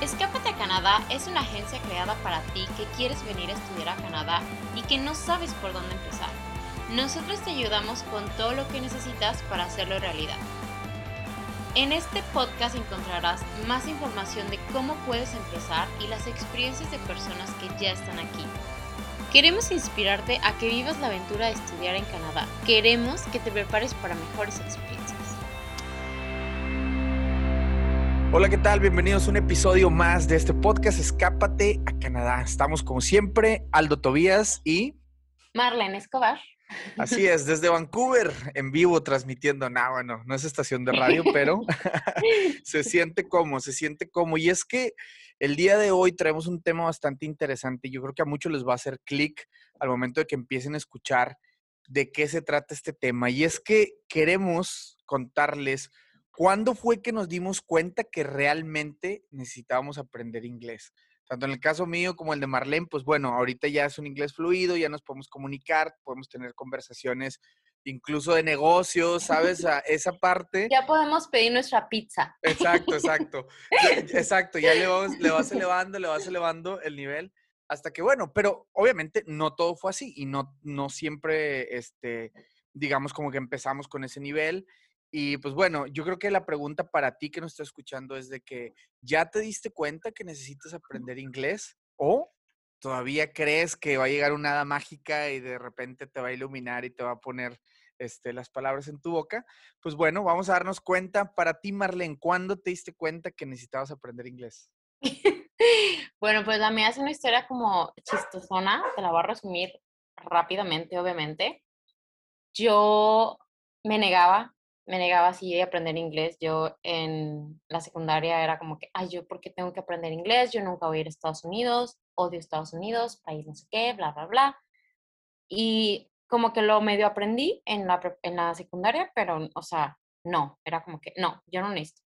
Escápate a Canadá es una agencia creada para ti que quieres venir a estudiar a Canadá y que no sabes por dónde empezar. Nosotros te ayudamos con todo lo que necesitas para hacerlo realidad. En este podcast encontrarás más información de cómo puedes empezar y las experiencias de personas que ya están aquí. Queremos inspirarte a que vivas la aventura de estudiar en Canadá. Queremos que te prepares para mejores experiencias. Hola, ¿qué tal? Bienvenidos a un episodio más de este podcast Escápate a Canadá. Estamos como siempre, Aldo Tobías y... Marlene Escobar. Así es, desde Vancouver, en vivo, transmitiendo. No, bueno, no es estación de radio, pero se siente como, se siente como. Y es que el día de hoy traemos un tema bastante interesante. Yo creo que a muchos les va a hacer clic al momento de que empiecen a escuchar de qué se trata este tema. Y es que queremos contarles cuándo fue que nos dimos cuenta que realmente necesitábamos aprender inglés tanto en el caso mío como el de Marlene, pues bueno, ahorita ya es un inglés fluido, ya nos podemos comunicar, podemos tener conversaciones incluso de negocios, ¿sabes? esa parte. Ya podemos pedir nuestra pizza. Exacto, exacto. exacto, ya le, le vas elevando, le vas elevando el nivel hasta que, bueno, pero obviamente no todo fue así y no, no siempre, este, digamos, como que empezamos con ese nivel y pues bueno, yo creo que la pregunta para ti que nos está escuchando es de que ya te diste cuenta que necesitas aprender inglés o todavía crees que va a llegar una hada mágica y de repente te va a iluminar y te va a poner este, las palabras en tu boca. Pues bueno, vamos a darnos cuenta. Para ti, Marlene, ¿cuándo te diste cuenta que necesitabas aprender inglés? bueno, pues la mía es una historia como chistosona, te la voy a resumir rápidamente, obviamente. Yo me negaba me negaba así a aprender inglés. Yo en la secundaria era como que, ay, yo, ¿por qué tengo que aprender inglés? Yo nunca voy a ir a Estados Unidos, odio Estados Unidos, país no sé qué, bla, bla, bla. Y como que lo medio aprendí en la, en la secundaria, pero, o sea, no, era como que, no, yo no necesito.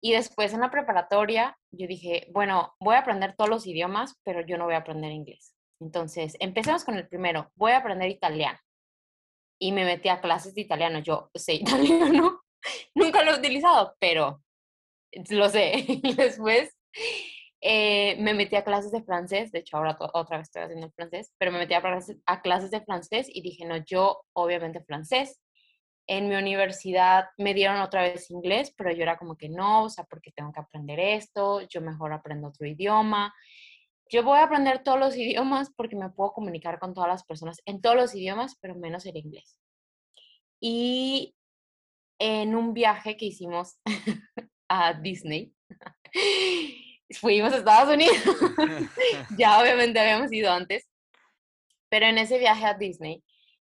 Y después en la preparatoria, yo dije, bueno, voy a aprender todos los idiomas, pero yo no voy a aprender inglés. Entonces, empecemos con el primero, voy a aprender italiano y me metí a clases de italiano. Yo sé italiano, nunca lo he utilizado, pero lo sé. Y después eh, me metí a clases de francés, de hecho ahora otra vez estoy haciendo francés, pero me metí a, a clases de francés y dije, no, yo obviamente francés. En mi universidad me dieron otra vez inglés, pero yo era como que no, o sea, porque tengo que aprender esto, yo mejor aprendo otro idioma yo voy a aprender todos los idiomas porque me puedo comunicar con todas las personas en todos los idiomas, pero menos el inglés. Y en un viaje que hicimos a Disney, fuimos a Estados Unidos. ya obviamente habíamos ido antes, pero en ese viaje a Disney,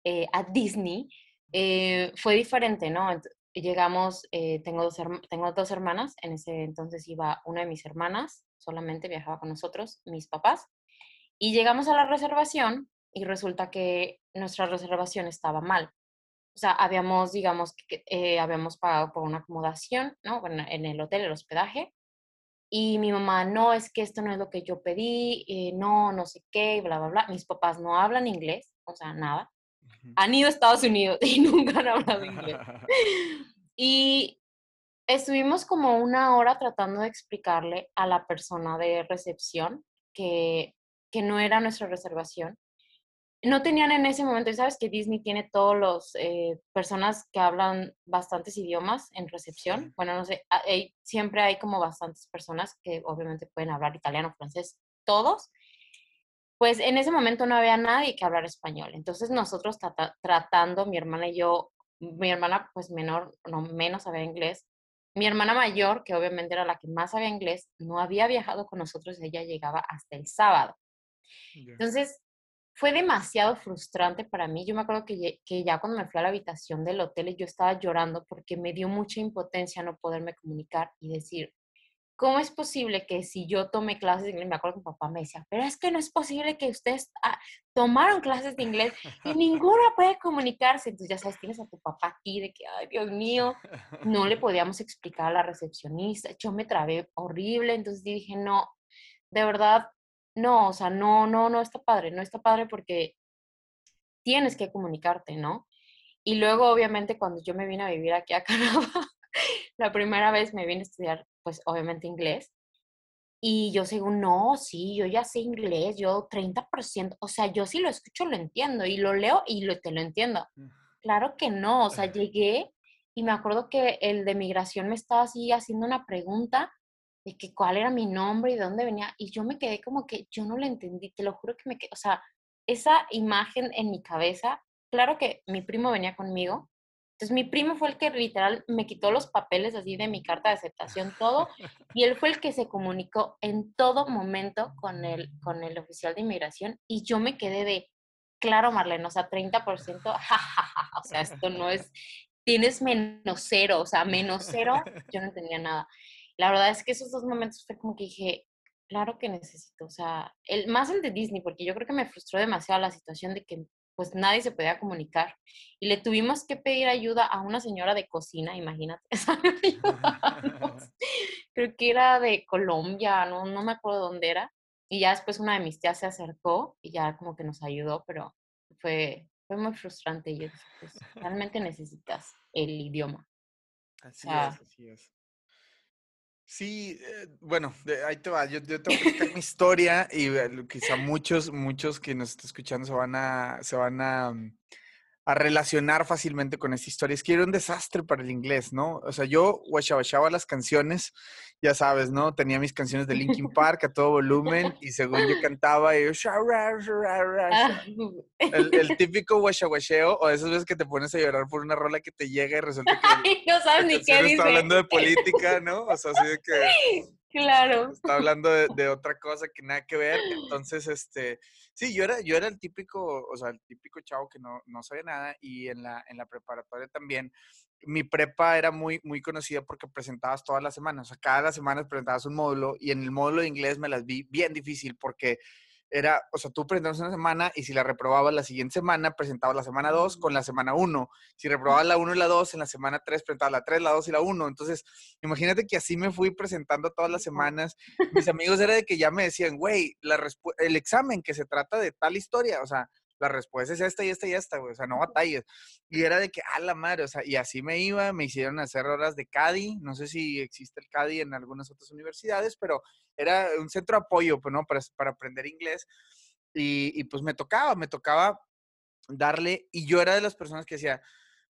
eh, a Disney, eh, fue diferente, ¿no? Llegamos, eh, tengo, dos tengo dos hermanas, en ese entonces iba una de mis hermanas, solamente viajaba con nosotros, mis papás, y llegamos a la reservación y resulta que nuestra reservación estaba mal. O sea, habíamos, digamos, que eh, habíamos pagado por una acomodación, ¿no? en el hotel, el hospedaje, y mi mamá, no, es que esto no es lo que yo pedí, eh, no, no sé qué, bla, bla, bla. Mis papás no hablan inglés, o sea, nada han ido a Estados Unidos y nunca han hablado inglés. Y estuvimos como una hora tratando de explicarle a la persona de recepción que, que no era nuestra reservación. No tenían en ese momento, sabes que Disney tiene todos los eh, personas que hablan bastantes idiomas en recepción. Bueno, no sé, hay, siempre hay como bastantes personas que obviamente pueden hablar italiano, francés, todos pues en ese momento no había nadie que hablar español. Entonces nosotros tratando, mi hermana y yo, mi hermana pues menor, no menos sabía inglés. Mi hermana mayor, que obviamente era la que más sabía inglés, no había viajado con nosotros, ella llegaba hasta el sábado. Entonces fue demasiado frustrante para mí. Yo me acuerdo que, que ya cuando me fui a la habitación del hotel yo estaba llorando porque me dio mucha impotencia no poderme comunicar y decir, ¿cómo es posible que si yo tomé clases de inglés, me acuerdo que mi papá me decía, pero es que no es posible que ustedes ah, tomaron clases de inglés y ninguna puede comunicarse? Entonces ya sabes, tienes a tu papá aquí de que, ay, Dios mío, no le podíamos explicar a la recepcionista, yo me trabé horrible, entonces dije, no, de verdad, no, o sea, no, no, no está padre, no está padre porque tienes que comunicarte, ¿no? Y luego, obviamente, cuando yo me vine a vivir aquí a Canadá, la primera vez me vine a estudiar, pues obviamente inglés. Y yo según, no, sí, yo ya sé inglés, yo 30%, o sea, yo sí lo escucho, lo entiendo, y lo leo y lo, te lo entiendo. Mm. Claro que no, o sea, llegué y me acuerdo que el de migración me estaba así haciendo una pregunta de que cuál era mi nombre y de dónde venía, y yo me quedé como que yo no lo entendí, te lo juro que me quedé, o sea, esa imagen en mi cabeza, claro que mi primo venía conmigo, entonces mi primo fue el que literal me quitó los papeles así de mi carta de aceptación, todo, y él fue el que se comunicó en todo momento con el, con el oficial de inmigración y yo me quedé de, claro Marlene, o sea, 30%, jajaja, o sea, esto no es, tienes menos cero, o sea, menos cero, yo no entendía nada. La verdad es que esos dos momentos fue como que dije, claro que necesito, o sea, el, más el de Disney, porque yo creo que me frustró demasiado la situación de que pues nadie se podía comunicar. Y le tuvimos que pedir ayuda a una señora de cocina, imagínate, Creo que era de Colombia, no, no me acuerdo dónde era. Y ya después una de mis tías se acercó y ya como que nos ayudó, pero fue, fue muy frustrante. Y yo pues, realmente necesitas el idioma. Así es, así es. Sí, eh, bueno, ahí te va. Yo, yo te voy contar mi historia y eh, quizá muchos, muchos que nos están escuchando se van a, se van a, mm, a relacionar fácilmente con esta historia. Es que era un desastre para el inglés, ¿no? O sea, yo guachabachaba las canciones, ya sabes, ¿no? Tenía mis canciones de Linkin Park a todo volumen y según yo cantaba, yo, ah, el, el típico guachaguacheo o esas veces que te pones a llorar por una rola que te llega y resulta que no sabes ni qué dice. está hablando de política, ¿no? O sea, así de que Claro. Está hablando de, otra cosa que nada que ver. Entonces, este, sí, yo era, yo era el típico, o sea, el típico chavo que no, no sabía nada y en la, en la preparatoria también. Mi prepa era muy, muy conocida porque presentabas todas las semanas, o sea, cada semana presentabas un módulo y en el módulo de inglés me las vi bien difícil porque era, o sea, tú presentabas una semana y si la reprobabas la siguiente semana, presentabas la semana 2 con la semana 1. Si reprobabas la 1 y la 2, en la semana 3 presentabas la 3, la 2 y la 1. Entonces, imagínate que así me fui presentando todas las semanas. Mis amigos era de que ya me decían, güey, el examen que se trata de tal historia, o sea, la respuesta es esta y esta y esta, güey, o sea, no batalles. Y era de que, a la madre, o sea, y así me iba, me hicieron hacer horas de CADI, no sé si existe el CADI en algunas otras universidades, pero era un centro de apoyo, pues, ¿no? Para, para aprender inglés. Y, y pues me tocaba, me tocaba darle, y yo era de las personas que decía,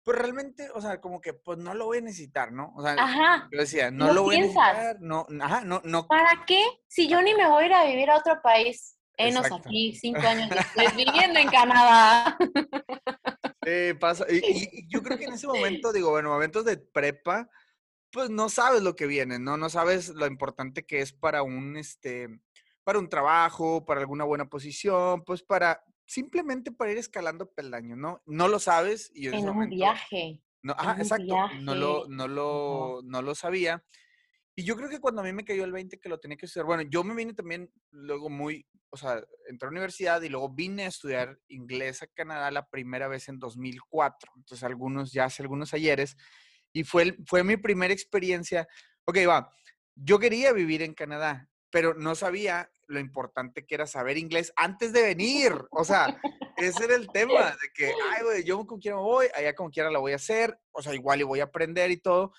pues realmente, o sea, como que pues no lo voy a necesitar, ¿no? O sea, ajá. yo decía, no lo voy a necesitar, no, ajá, no, no. ¿Para qué? Si yo ni me voy a ir a vivir a otro país. Enos aquí, cinco años después, viviendo en Canadá. Pasa, y, y, yo creo que en ese momento, digo, bueno, momentos de prepa, pues no sabes lo que viene, ¿no? No sabes lo importante que es para un, este, para un trabajo, para alguna buena posición, pues para, simplemente para ir escalando peldaños, ¿no? No lo sabes. Y en, en un momento, viaje. No, ajá, exacto. No lo, no lo, no lo sabía. Y yo creo que cuando a mí me cayó el 20 que lo tenía que estudiar, bueno, yo me vine también luego muy, o sea, entré a la universidad y luego vine a estudiar inglés a Canadá la primera vez en 2004. Entonces, algunos, ya hace algunos ayeres. Y fue, fue mi primera experiencia. Ok, va, yo quería vivir en Canadá, pero no sabía lo importante que era saber inglés antes de venir. O sea, ese era el tema, de que, ay, güey, yo como quiera me voy, allá como quiera la voy a hacer, o sea, igual y voy a aprender y todo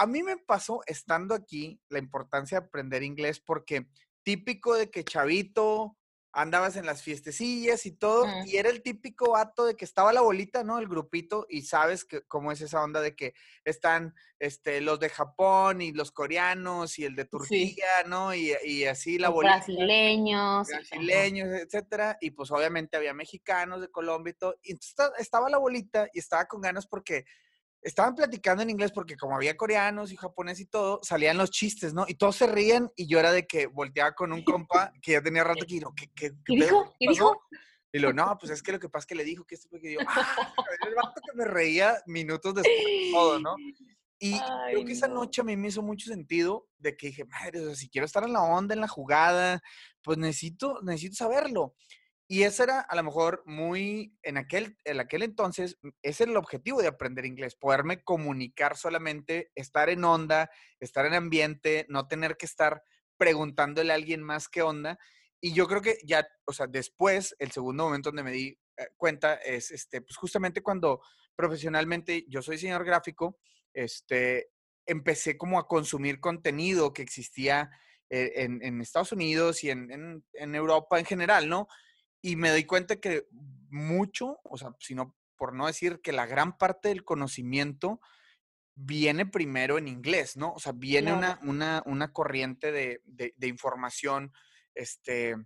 a mí me pasó estando aquí la importancia de aprender inglés porque típico de que chavito, andabas en las fiestecillas y todo, y era el típico acto de que estaba la bolita, ¿no? El grupito, y sabes que, cómo es esa onda de que están este, los de Japón y los coreanos y el de Turquía, ¿no? Y, y, así la bolita. Brasileños. Brasileños, etcétera. Y pues obviamente había mexicanos de Colombia y todo. Y entonces estaba la bolita y estaba con ganas porque estaban platicando en inglés porque como había coreanos y japonés y todo, salían los chistes, ¿no? Y todos se rían y yo era de que volteaba con un compa que ya tenía rato que dijo, ¿qué, qué, qué, dijo? ¿Qué dijo? Y lo, no, pues es que lo que pasa es que le dijo que esto fue que yo, ¡ah! El vato que me reía minutos después de todo, ¿no? Y Ay, creo que esa noche a mí me hizo mucho sentido de que dije, madre, o sea, si quiero estar en la onda, en la jugada, pues necesito, necesito saberlo. Y ese era a lo mejor muy, en aquel, en aquel entonces, mm, ese era el objetivo de aprender inglés, poderme comunicar solamente, estar en onda, estar en ambiente, no tener que estar preguntándole a alguien más qué onda. Y yo creo que ya, o sea, después, el segundo momento donde me di eh, cuenta es, este, pues justamente cuando profesionalmente yo soy diseñador gráfico este, empecé como a consumir contenido que existía eh, en, Estados Unidos y en, Europa en general, ¿no? Y me doy cuenta que mucho, o sea, sino por no decir que la gran parte del conocimiento viene primero en inglés, ¿no? O sea, viene una, una, corriente de, de, información, este,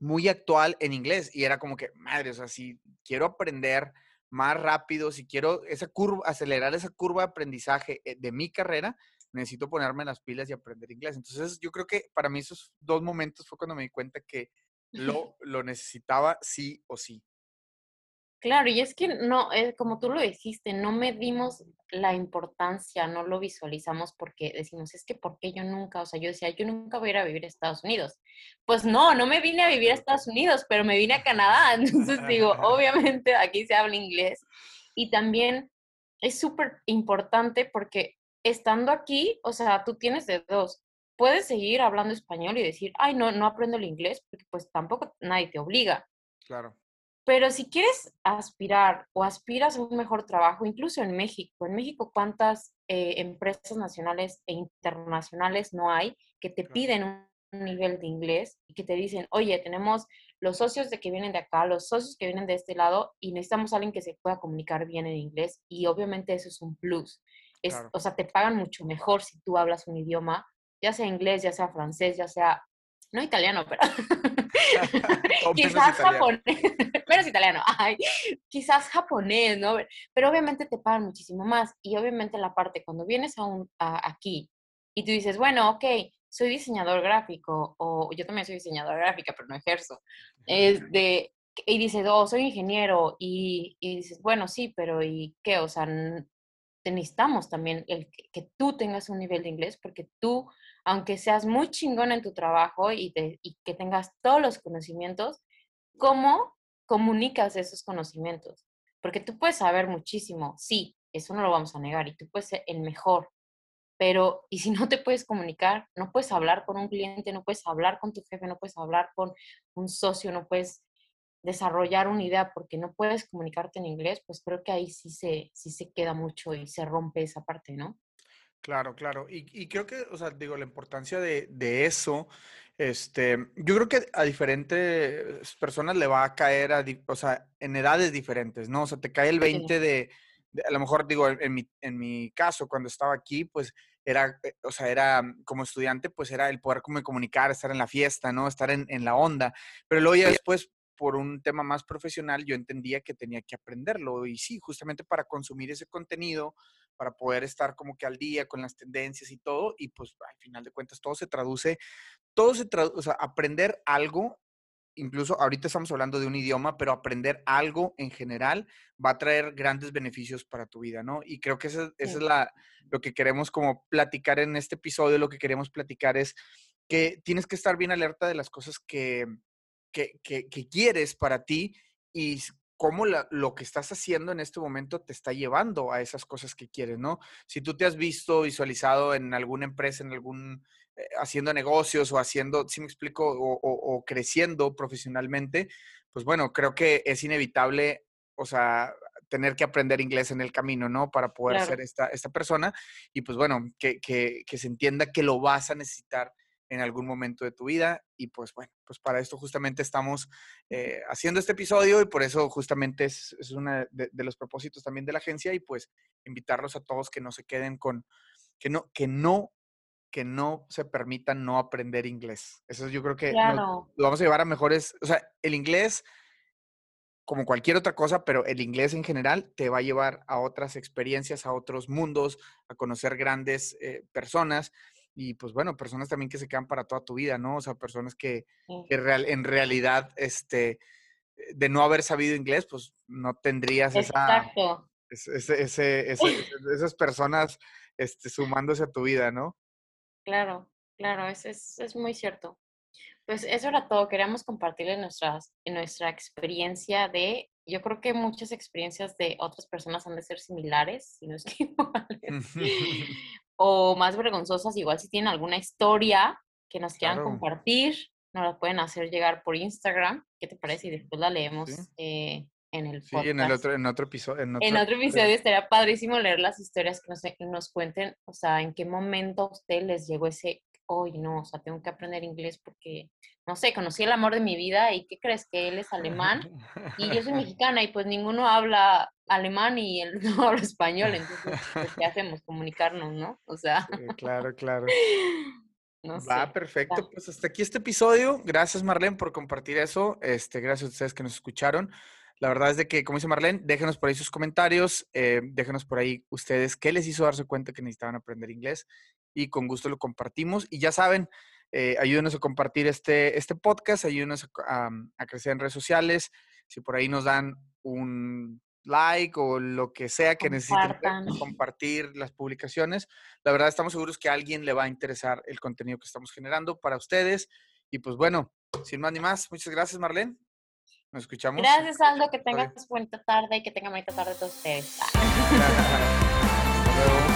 muy actual en inglés. Y era como que, madre, o sea, si quiero aprender más rápido, si quiero esa curva, acelerar esa curva de aprendizaje eh, de mi carrera, necesito ponerme las pilas y aprender inglés. Entonces, yo creo que para mí esos dos momentos fue cuando me di cuenta que lo, lo necesitaba sí o sí. Claro, y es que no, eh, como tú lo dijiste, no medimos la importancia, no lo visualizamos porque decimos, es que ¿por qué yo nunca? O sea, yo decía, yo nunca voy a ir a vivir a Estados Unidos. Pues no, no me vine a vivir a Estados Unidos, pero me vine a Canadá. Entonces digo, obviamente aquí se habla inglés. Y también es súper importante porque estando aquí, o sea, tú tienes de dos. Puedes seguir hablando español y decir, ay, no, no aprendo el inglés, porque pues tampoco nadie te obliga. Claro. Pero si quieres aspirar o aspiras a un mejor trabajo, incluso en México, en México, ¿cuántas eh, empresas nacionales e internacionales no hay que te piden un nivel de inglés y que te dicen, oye, tenemos los socios de que vienen de acá, los socios que vienen de este lado y necesitamos a alguien que se pueda comunicar bien en inglés y obviamente eso es un plus. Es, O sea, te pagan mucho mejor si tú hablas un idioma, ya sea inglés, ya sea francés, ya sea, no italiano, pero quizás japonés, menos italiano, ay, quizás japonés, ¿no? Pero obviamente te pagan muchísimo más y obviamente la parte cuando vienes a un, aquí y tú dices, bueno, ok, soy diseñador gráfico o yo también soy diseñadora gráfica, pero no ejerzo, es de, y dices, oh, soy ingeniero y, y dices, bueno, sí, pero ¿y qué? O sea, necesitamos también el que, tú tengas un nivel de inglés porque tú, aunque seas muy chingón en tu trabajo y, y que tengas todos los conocimientos, ¿cómo comunicas esos conocimientos? Porque tú puedes saber muchísimo, sí, eso no lo vamos a negar, y tú puedes ser el mejor, pero ¿y si no te puedes comunicar? No puedes hablar con un cliente, no puedes hablar con tu jefe, no puedes hablar con un socio, no puedes desarrollar una idea porque no puedes comunicarte en inglés, pues creo que ahí sí se, sí se queda mucho y se rompe esa parte, ¿no? Claro, claro. Y, creo que, o sea, digo, la importancia de, eso, este, yo creo que a diferentes personas le va a caer, a, o sea, en edades diferentes, ¿no? O sea, te cae el 20 de, a lo mejor digo, en mi, en mi caso, cuando estaba aquí, pues era, eh, o sea, era como estudiante, pues era el poder comunicar, estar en la fiesta, ¿no? Estar en, en la onda. Pero luego ya después por un tema más profesional, yo entendía que tenía que aprenderlo. Y sí, justamente para consumir ese contenido, para poder estar como que al día con las tendencias y todo. Y pues al final de cuentas todo se traduce, todo se traduce, o sea, aprender algo, incluso ahorita estamos hablando de un idioma, pero aprender algo en general va a traer grandes beneficios para tu vida, ¿no? Y creo que eso, es la, lo que queremos como platicar en este episodio, lo que queremos platicar es que tienes que estar bien alerta de las cosas que, que, quieres para ti y cómo lo que estás haciendo en este momento te está llevando a esas cosas que quieres, ¿no? Si tú te has visto visualizado en alguna empresa, en algún, eh, haciendo negocios o haciendo, si me explico, o, creciendo profesionalmente, pues bueno, creo que es inevitable, o sea, tener que aprender inglés en el camino, ¿no? Para poder ser esta, esta persona y pues bueno, que, que, que se entienda que lo vas a necesitar en algún momento de tu vida. Y pues bueno, pues para esto justamente estamos eh, haciendo este episodio y por eso justamente es, es uno de, los propósitos también de la agencia y pues invitarlos a todos que no se queden con, que no, que no, que no se permitan no aprender inglés. Eso yo creo que lo vamos a llevar a mejores, o sea, el inglés como cualquier otra cosa, pero el inglés en general te va a llevar a otras experiencias, a otros mundos, a conocer grandes eh, personas y pues bueno, personas también que se quedan para toda tu vida, ¿no? O sea, personas que, real, en realidad, este, eh, de no haber sabido inglés, pues no tendrías esa, ese, esas personas este, sumándose a tu vida, ¿no? Claro, claro, es, es, es muy cierto. Pues eso era todo. Queríamos compartirles nuestras, nuestra experiencia de, yo creo que muchas experiencias de otras personas han de ser similares, si no es que iguales, o más vergonzosas, igual si tienen alguna historia que nos quieran compartir, nos la pueden hacer llegar por Instagram. ¿Qué te parece? Y después la leemos eh, en el Sí, en el otro, en otro episodio. En otro, en otro episodio estaría padrísimo leer las historias que nos, nos cuenten, o sea, en qué momento a usted les llegó ese, hoy no, o sea, tengo que aprender inglés porque, no sé, conocí el amor de mi vida y ¿qué crees? Que él es alemán y yo soy mexicana y pues ninguno habla alemán y él no habla español, entonces, pues, ¿qué hacemos? Comunicarnos, ¿no? O sea. claro, claro. No Va, perfecto. Pues hasta aquí este episodio. Gracias, Marlene, por compartir eso. Este, gracias a ustedes que nos escucharon. La verdad es de que, como dice Marlene, déjenos por ahí sus comentarios, eh, déjenos por ahí ustedes qué les hizo darse cuenta que necesitaban aprender inglés y con gusto lo compartimos. Y ya saben, eh, ayúdenos a compartir este, este podcast, ayúdenos a, crecer en redes sociales. Si por ahí nos dan un like o lo que sea que necesiten compartir las publicaciones, la verdad estamos seguros que a alguien le va a interesar el contenido que estamos generando para ustedes. Y pues bueno, sin más ni más, muchas gracias Marlene. Nos escuchamos. Gracias Aldo, que tengas buena tarde y que tengan buena tarde todos ustedes.